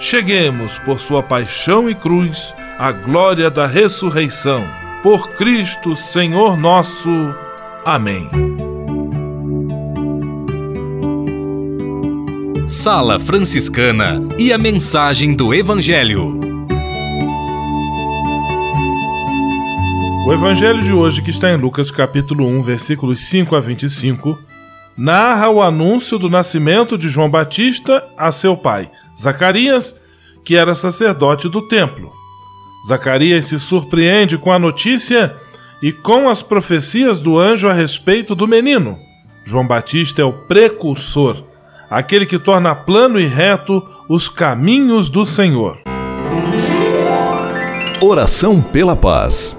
cheguemos, por sua paixão e cruz, à glória da ressurreição. Por Cristo, Senhor nosso. Amém. Sala Franciscana e a mensagem do Evangelho. O evangelho de hoje, que está em Lucas capítulo 1, versículos 5 a 25, narra o anúncio do nascimento de João Batista a seu pai, Zacarias, que era sacerdote do templo. Zacarias se surpreende com a notícia e com as profecias do anjo a respeito do menino. João Batista é o precursor, aquele que torna plano e reto os caminhos do Senhor. Oração pela paz.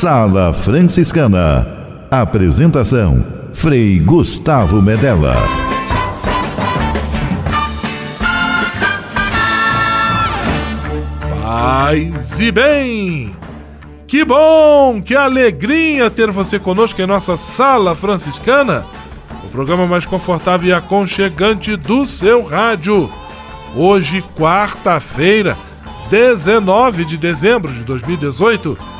Sala Franciscana. Apresentação: Frei Gustavo Medella. Paz e bem! Que bom, que alegria ter você conosco em nossa Sala Franciscana, o programa mais confortável e aconchegante do seu rádio. Hoje, quarta-feira, 19 de dezembro de 2018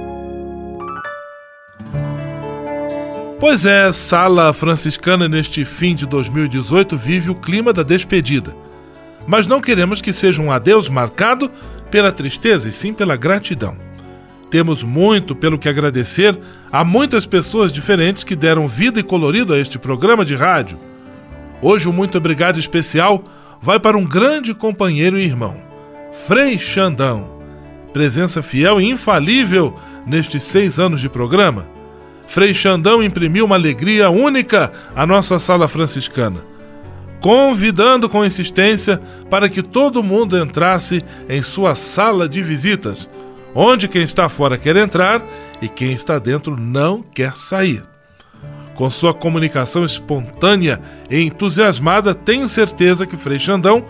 Pois é, Sala Franciscana neste fim de 2018 vive o clima da despedida. Mas não queremos que seja um adeus marcado pela tristeza e sim pela gratidão. Temos muito pelo que agradecer a muitas pessoas diferentes que deram vida e colorido a este programa de rádio. Hoje o muito obrigado especial vai para um grande companheiro e irmão, Frei Xandão, presença fiel e infalível nestes seis anos de programa Frei Xandão imprimiu uma alegria única à nossa sala franciscana, convidando com insistência para que todo mundo entrasse em sua sala de visitas, onde quem está fora quer entrar e quem está dentro não quer sair. Com sua comunicação espontânea e entusiasmada, tenho certeza que Frei Xandão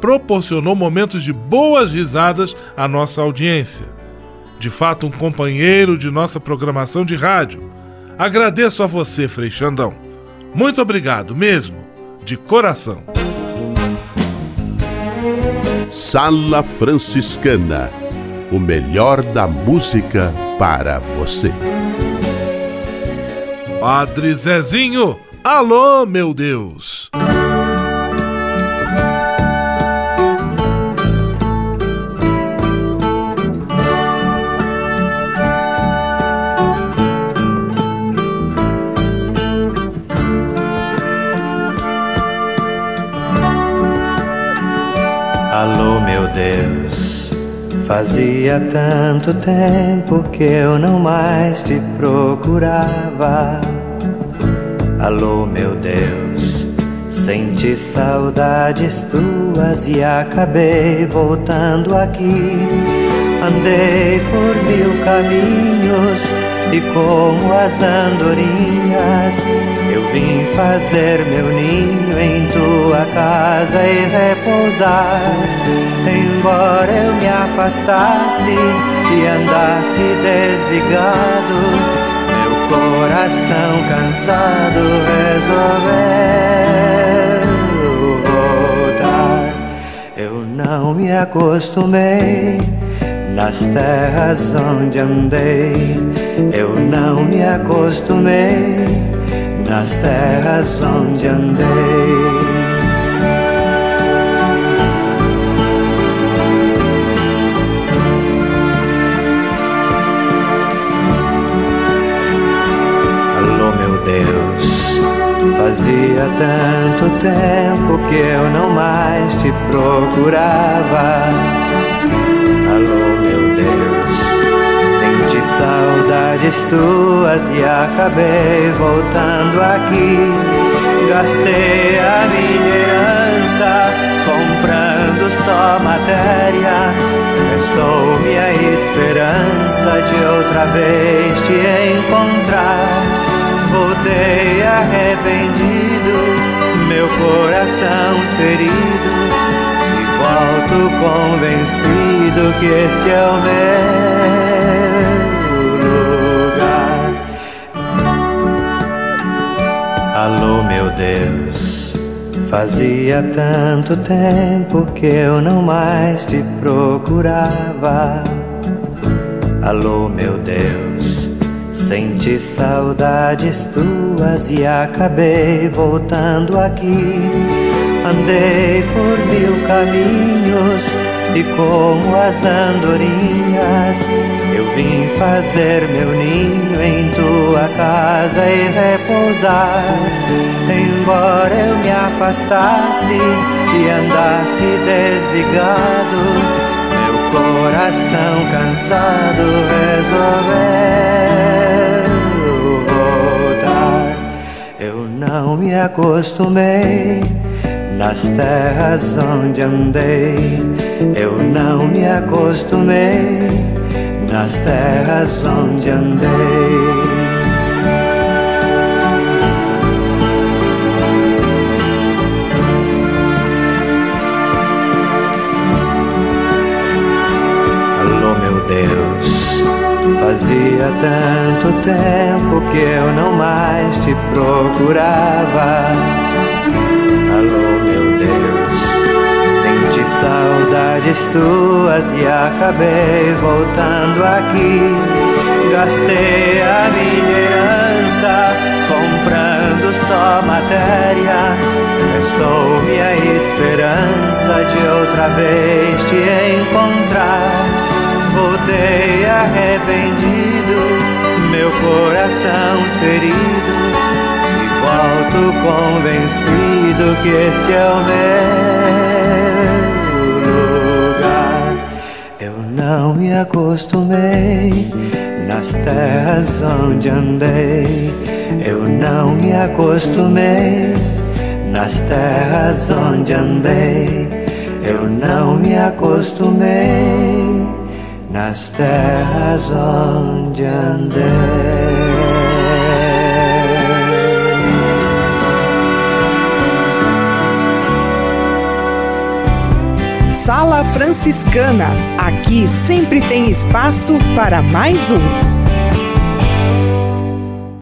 proporcionou momentos de boas risadas à nossa audiência. De fato, um companheiro de nossa programação de rádio Agradeço a você, Frei Xandão. Muito obrigado mesmo, de coração. Sala Franciscana o melhor da música para você. Padre Zezinho, alô, meu Deus! Deus. Fazia tanto tempo que eu não mais te procurava. Alô, meu Deus, senti saudades tuas e acabei voltando aqui. Andei por mil caminhos e como as andorinhas eu vim fazer meu ninho em tua casa e repousar. Embora eu me afastasse e andasse desligado, meu coração cansado resolveu voltar. Eu não me acostumei nas terras onde andei. Eu não me acostumei nas terras onde andei. Alô, meu Deus, fazia tanto tempo que eu não mais te procurava. Alô, saudades tuas e acabei voltando aqui. Gastei a minha herança comprando só matéria. Restou-me a esperança de outra vez te encontrar. Voltei arrependido, meu coração ferido. E volto convencido que este é o meu Alô, meu Deus, fazia tanto tempo que eu não mais te procurava. Alô, meu Deus, senti saudades tuas e acabei voltando aqui. Andei por mil caminhos e como as andorinhas eu vim fazer meu ninho em tua casa e repousar. Embora eu me afastasse e andasse desligado, meu coração cansado resolveu voltar. Eu não me acostumei nas terras onde andei, eu não me acostumei. Nas terras onde andei. Alô, meu Deus, fazia tanto tempo que eu não mais te procurava saudades tuas e acabei voltando aqui. Gastei a minha herança comprando só matéria. Restou-me a esperança de outra vez te encontrar. Voltei arrependido, meu coração ferido volto convencido que este é o meu não me acostumei nas terras onde andei. Eu não me acostumei nas terras onde andei. Eu não me acostumei nas terras onde andei. Sala Franciscana. Aqui sempre tem espaço para mais um.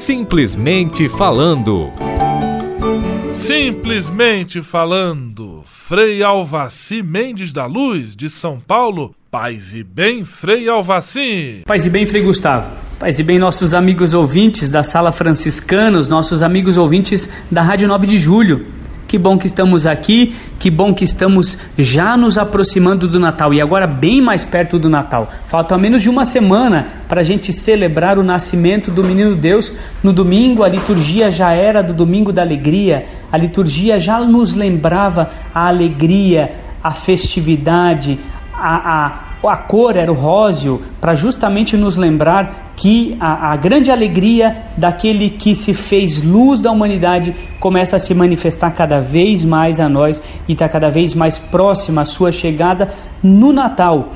Simplesmente falando. Simplesmente falando, Frei Alvaci Mendes da Luz, de São Paulo. Paz e bem, Frei Alvaci. Paz e bem, Frei Gustavo. Paz e bem, nossos amigos ouvintes da Sala Franciscanos, nossos amigos ouvintes da Rádio 9 de Julho. Que bom que estamos aqui, que bom que estamos já nos aproximando do Natal e agora bem mais perto do Natal. Falta menos de uma semana para a gente celebrar o nascimento do Menino Deus. No domingo, a liturgia já era do Domingo da Alegria, a liturgia já nos lembrava a alegria, a festividade, a, a a cor era o róseo, para justamente nos lembrar que a, a, grande alegria daquele que se fez luz da humanidade começa a se manifestar cada vez mais a nós e está cada vez mais próxima a sua chegada no Natal.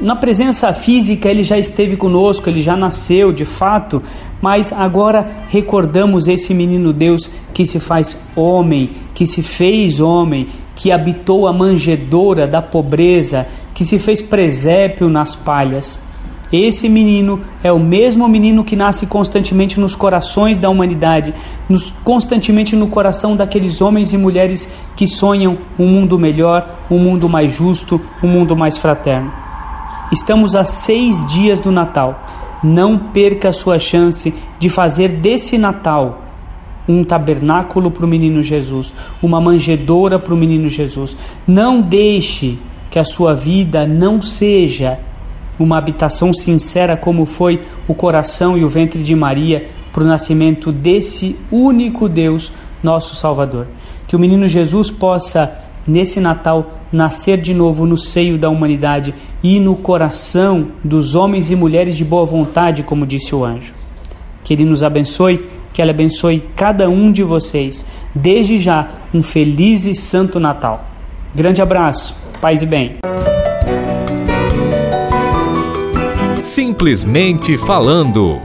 na presença física ele já esteve conosco, ele já nasceu de fato, mas agora recordamos esse menino Deus que se faz homem, que se fez homem, que habitou a manjedoura da pobreza, que se fez presépio nas palhas. Esse menino é o mesmo menino que nasce constantemente nos corações da humanidade, nos, constantemente no coração daqueles homens e mulheres que sonham um mundo melhor, um mundo mais justo, um mundo mais fraterno. Estamos a seis dias do Natal. Não perca a sua chance de fazer desse Natal um tabernáculo para o menino Jesus, uma manjedoura para o menino Jesus. Não deixe que a sua vida não seja uma habitação sincera como foi o coração e o ventre de Maria para o nascimento desse único Deus, nosso Salvador. Que o menino Jesus possa, nesse Natal, nascer de novo no seio da humanidade e no coração dos homens e mulheres de boa vontade, como disse o anjo. Que Ele nos abençoe, que Ele abençoe cada um de vocês. Desde já, um feliz e santo Natal. Grande abraço, paz e bem. Simplesmente falando.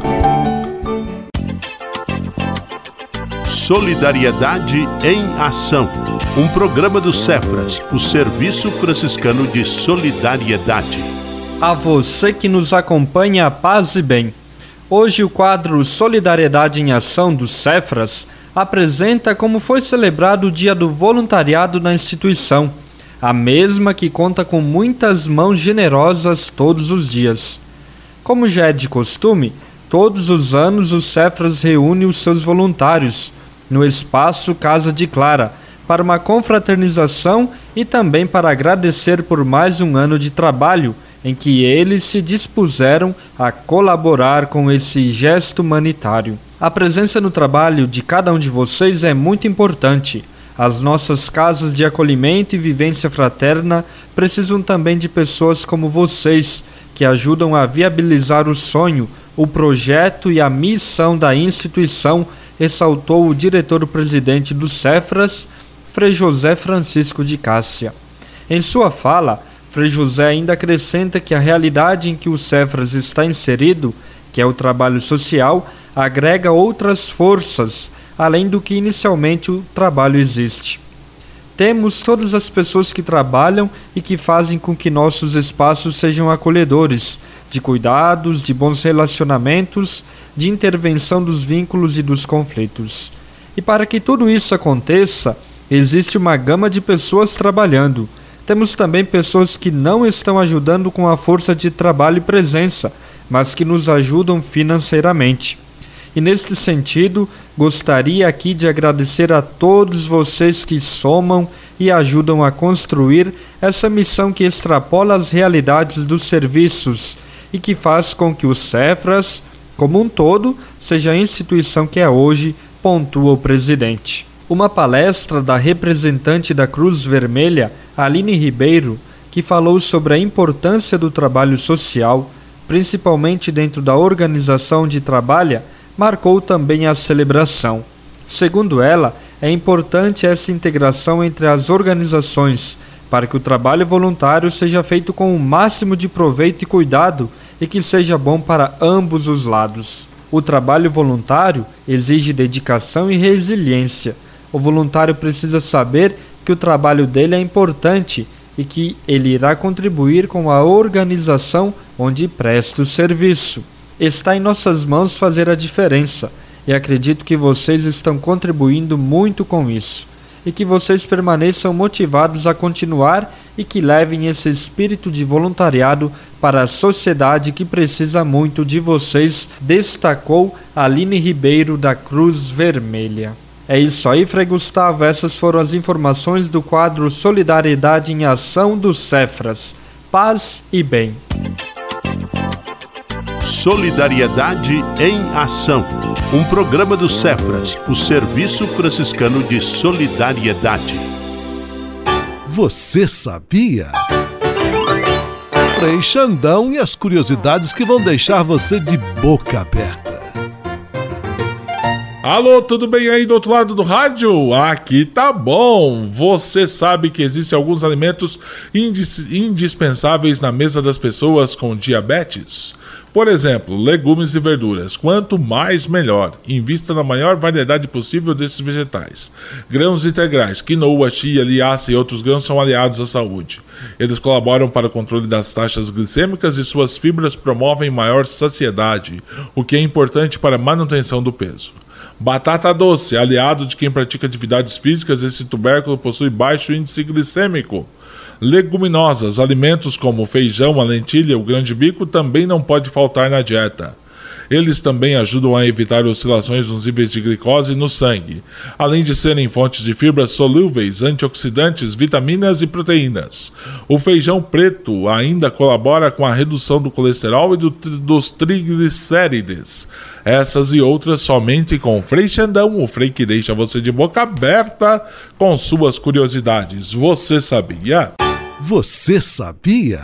Solidariedade em Ação. Um programa do Cefras, o Serviço Franciscano de Solidariedade. A você que nos acompanha, paz e bem. Hoje o quadro Solidariedade em Ação do Cefras apresenta como foi celebrado o Dia do Voluntariado na instituição, a mesma que conta com muitas mãos generosas todos os dias. Como já é de costume, todos os anos o Cefras reúne os seus voluntários no espaço Casa de Clara, para uma confraternização e também para agradecer por mais um ano de trabalho em que eles se dispuseram a colaborar com esse gesto humanitário. A presença no trabalho de cada um de vocês é muito importante. As nossas casas de acolhimento e vivência fraterna precisam também de pessoas como vocês, que ajudam a viabilizar o sonho, o projeto e a missão da instituição ressaltou o diretor-presidente do Cefras, Frei José Francisco de Cássia. Em sua fala, Frei José ainda acrescenta que a realidade em que o Cefras está inserido, que é o trabalho social, agrega outras forças, além do que inicialmente o trabalho existe. Temos todas as pessoas que trabalham e que fazem com que nossos espaços sejam acolhedores, de cuidados, de bons relacionamentos, de intervenção dos vínculos e dos conflitos. E para que tudo isso aconteça, existe uma gama de pessoas trabalhando. Temos também pessoas que não estão ajudando com a força de trabalho e presença, mas que nos ajudam financeiramente. E neste sentido, gostaria aqui de agradecer a todos vocês que somam e ajudam a construir essa missão que extrapola as realidades dos serviços e que faz com que o Cefras, como um todo, seja a instituição que é hoje, pontua o presidente. Uma palestra da representante da Cruz Vermelha, Aline Ribeiro, que falou sobre a importância do trabalho social, principalmente dentro da organização de trabalho, marcou também a celebração. Segundo ela, é importante essa integração entre as organizações para que o trabalho voluntário seja feito com o máximo de proveito e cuidado e que seja bom para ambos os lados. O trabalho voluntário exige dedicação e resiliência. O voluntário precisa saber que o trabalho dele é importante e que ele irá contribuir com a organização onde presta o serviço. Está em nossas mãos fazer a diferença e acredito que vocês estão contribuindo muito com isso e que vocês permaneçam motivados a continuar e que levem esse espírito de voluntariado para a sociedade que precisa muito de vocês, destacou Aline Ribeiro da Cruz Vermelha. É isso aí, Frei Gustavo. Essas foram as informações do quadro Solidariedade em Ação do Cefras. Paz e bem. Solidariedade em Ação. Um programa do Cefras, o Serviço Franciscano de Solidariedade. Você sabia? Frei Xandão e as curiosidades que vão deixar você de boca aberta. Alô, tudo bem aí do outro lado do rádio? Aqui tá bom. Você sabe que existem alguns alimentos indis indispensáveis na mesa das pessoas com diabetes? Por exemplo, legumes e verduras. Quanto mais, melhor. Invista na maior variedade possível desses vegetais. Grãos integrais, quinoa, chia, liaça e outros grãos são aliados à saúde. Eles colaboram para o controle das taxas glicêmicas e suas fibras promovem maior saciedade, o que é importante para a manutenção do peso. Batata doce, aliado de quem pratica atividades físicas, esse tubérculo possui baixo índice glicêmico. Leguminosas, alimentos como o feijão, a lentilha, o grande bico também não pode faltar na dieta. Eles também ajudam a evitar oscilações nos níveis de glicose no sangue, além de serem fontes de fibras solúveis, antioxidantes, vitaminas e proteínas. O feijão preto ainda colabora com a redução do colesterol e do, dos triglicérides. Essas e outras somente com o Frei Xandão, o Frei que deixa você de boca aberta com suas curiosidades. Você sabia? Você sabia?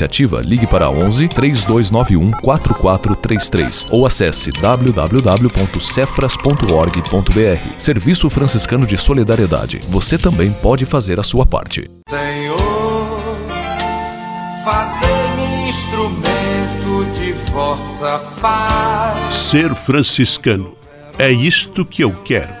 iniciativa, ligue para 11 3291 4433 ou acesse www.cefras.org.br. Serviço Franciscano de Solidariedade. Você também pode fazer a sua parte. Senhor, fazei-me instrumento de vossa paz. Ser franciscano. É isto que eu quero.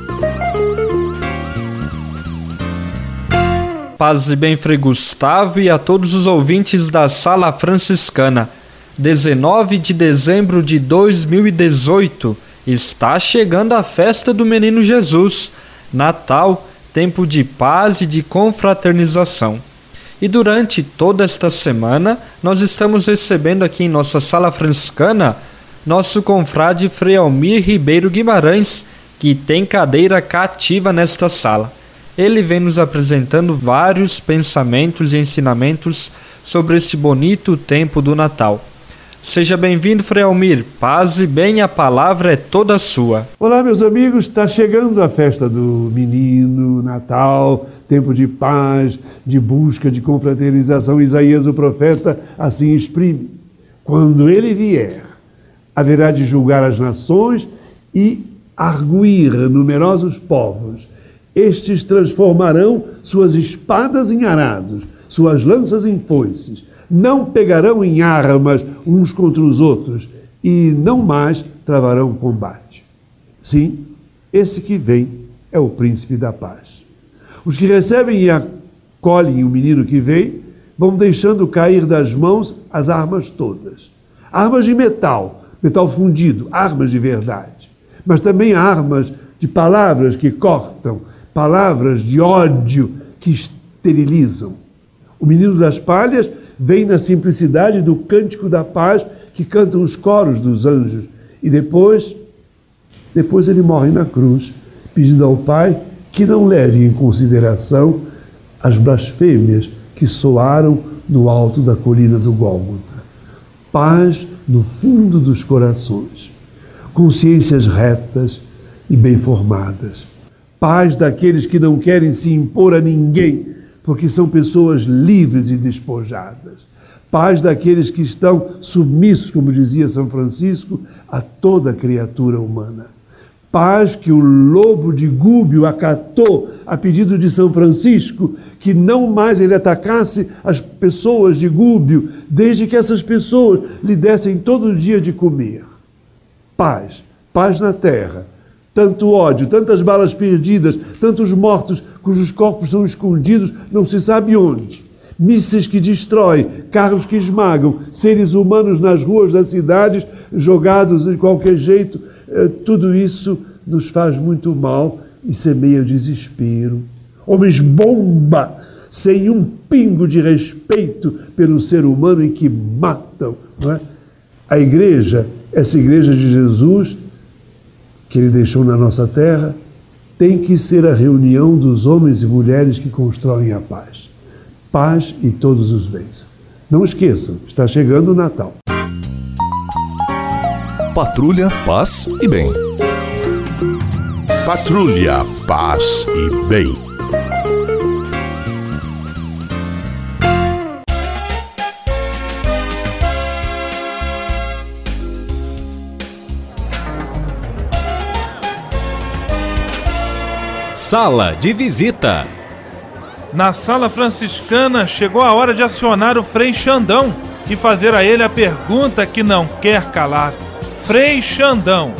Paz e bem, Frei Gustavo, e a todos os ouvintes da Sala Franciscana. 19 de dezembro de 2018 está chegando a festa do Menino Jesus, Natal, tempo de paz e de confraternização. E durante toda esta semana, nós estamos recebendo aqui em nossa Sala Franciscana nosso confrade Frei Almir Ribeiro Guimarães, que tem cadeira cativa nesta sala ele vem nos apresentando vários pensamentos e ensinamentos sobre este bonito tempo do Natal. Seja bem-vindo, Frei Almir. Paz e bem, a palavra é toda sua. Olá, meus amigos. Está chegando a festa do menino, Natal, tempo de paz, de busca, de confraternização. Isaías, o profeta, assim exprime. Quando ele vier, haverá de julgar as nações e arguir numerosos povos estes transformarão suas espadas em arados, suas lanças em foices. Não pegarão em armas uns contra os outros e não mais travarão combate. Sim, esse que vem é o príncipe da paz. Os que recebem e acolhem o menino que vem vão deixando cair das mãos as armas todas. Armas de metal, metal fundido, armas de verdade. mas também armas de palavras que cortam, palavras de ódio que esterilizam. O menino das palhas vem na simplicidade do cântico da paz que cantam os coros dos anjos e depois depois ele morre na cruz, pedindo ao Pai que não leve em consideração as blasfêmias que soaram no alto da colina do Gólgota. Paz no fundo dos corações, consciências retas e bem formadas. Paz daqueles que não querem se impor a ninguém, porque são pessoas livres e despojadas. Paz daqueles que estão submissos, como dizia São Francisco, a toda criatura humana paz que o lobo de Gúbio acatou a pedido de São Francisco, que não mais ele atacasse as pessoas de Gúbio, desde que essas pessoas lhe dessem todo dia de comer. Paz, paz na terra. Tanto ódio, tantas balas perdidas, tantos mortos cujos corpos são escondidos não se sabe onde. Mísseis que destroem, carros que esmagam, seres humanos nas ruas das cidades jogados de qualquer jeito eh, tudo isso nos faz muito mal e semeia desespero. Homens bomba, sem um pingo de respeito pelo ser humano e que matam. É? A igreja, essa igreja de Jesus, que ele deixou na nossa terra, tem que ser a reunião dos homens e mulheres que constroem a paz. Paz e todos os bens. Não esqueçam, está chegando o Natal. Patrulha, paz e bem. Patrulha, paz e bem. Sala de visita. Na sala franciscana chegou a hora de acionar o Frei Xandão e fazer a ele a pergunta que não quer calar. Frei Xandão,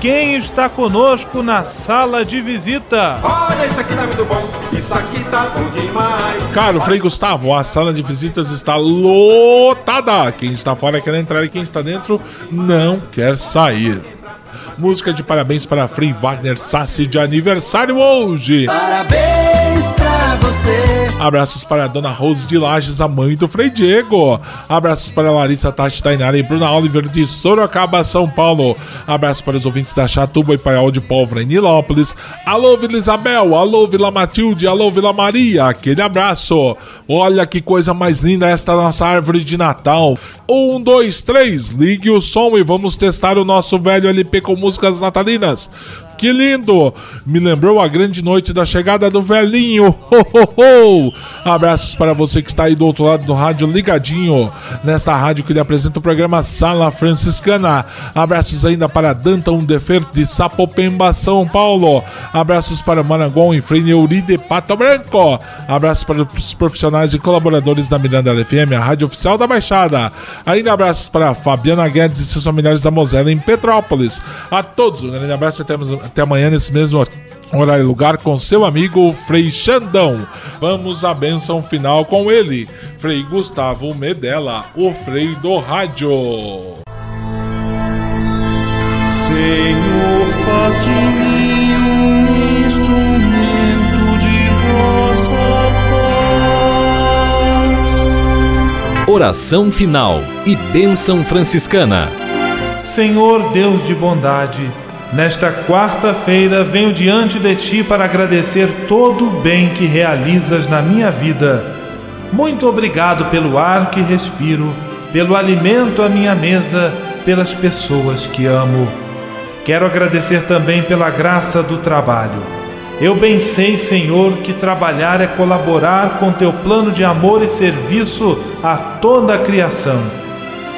quem está conosco na sala de visita? Olha, isso aqui tá muito bom, isso aqui tá bom demais. Caro Frei Gustavo, a sala de visitas está lotada. Quem está fora quer entrar e quem está dentro não quer sair. Música de parabéns para Frei Wagner Sassi de aniversário hoje. Parabéns você. Abraços para a Dona Rose de Lages, a mãe do Frei Diego. Abraços para Larissa Tati Tainara e Bruna Oliver de Sorocaba, São Paulo. Abraços para os ouvintes da Chatuba e Paiol de Pólvora em Nilópolis. Alô, Vila Isabel. Alô, Vila Matilde. Alô, Vila Maria. Aquele abraço. Olha que coisa mais linda esta nossa árvore de Natal. Um, dois, três. Ligue o som e vamos testar o nosso velho LP com músicas natalinas. Que lindo! Me lembrou a grande noite da chegada do velhinho. Ho, ho, ho. Abraços para você que está aí do outro lado do rádio ligadinho. Nesta rádio que lhe apresenta o programa Sala Franciscana. Abraços ainda para Danton Defer de Sapopemba, São Paulo. Abraços para Marangon e Frei Neuri de Pato Branco. Abraços para os profissionais e colaboradores da Miranda FM, a rádio oficial da Baixada. Ainda abraços para Fabiana Guedes e seus familiares da Mosela em Petrópolis. A todos um grande abraço e até até amanhã nesse mesmo horário e lugar com seu amigo Frei Xandão. Vamos à benção final com ele, Frei Gustavo Medella, o Frei do Rádio. Senhor, faz de mim um instrumento de vossa paz. Oração final e bênção franciscana. Senhor Deus de bondade, Nesta quarta-feira venho diante de ti para agradecer todo o bem que realizas na minha vida. Muito obrigado pelo ar que respiro, pelo alimento à minha mesa, pelas pessoas que amo. Quero agradecer também pela graça do trabalho. Eu bem sei, Senhor, que trabalhar é colaborar com teu plano de amor e serviço a toda a criação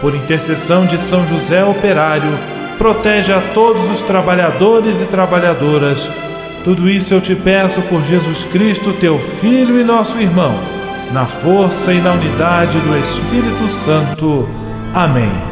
por intercessão de São José Operário, protege a todos os trabalhadores e trabalhadoras. Tudo isso eu te peço por Jesus Cristo, teu Filho e nosso irmão, na força e na unidade do Espírito Santo. Amém.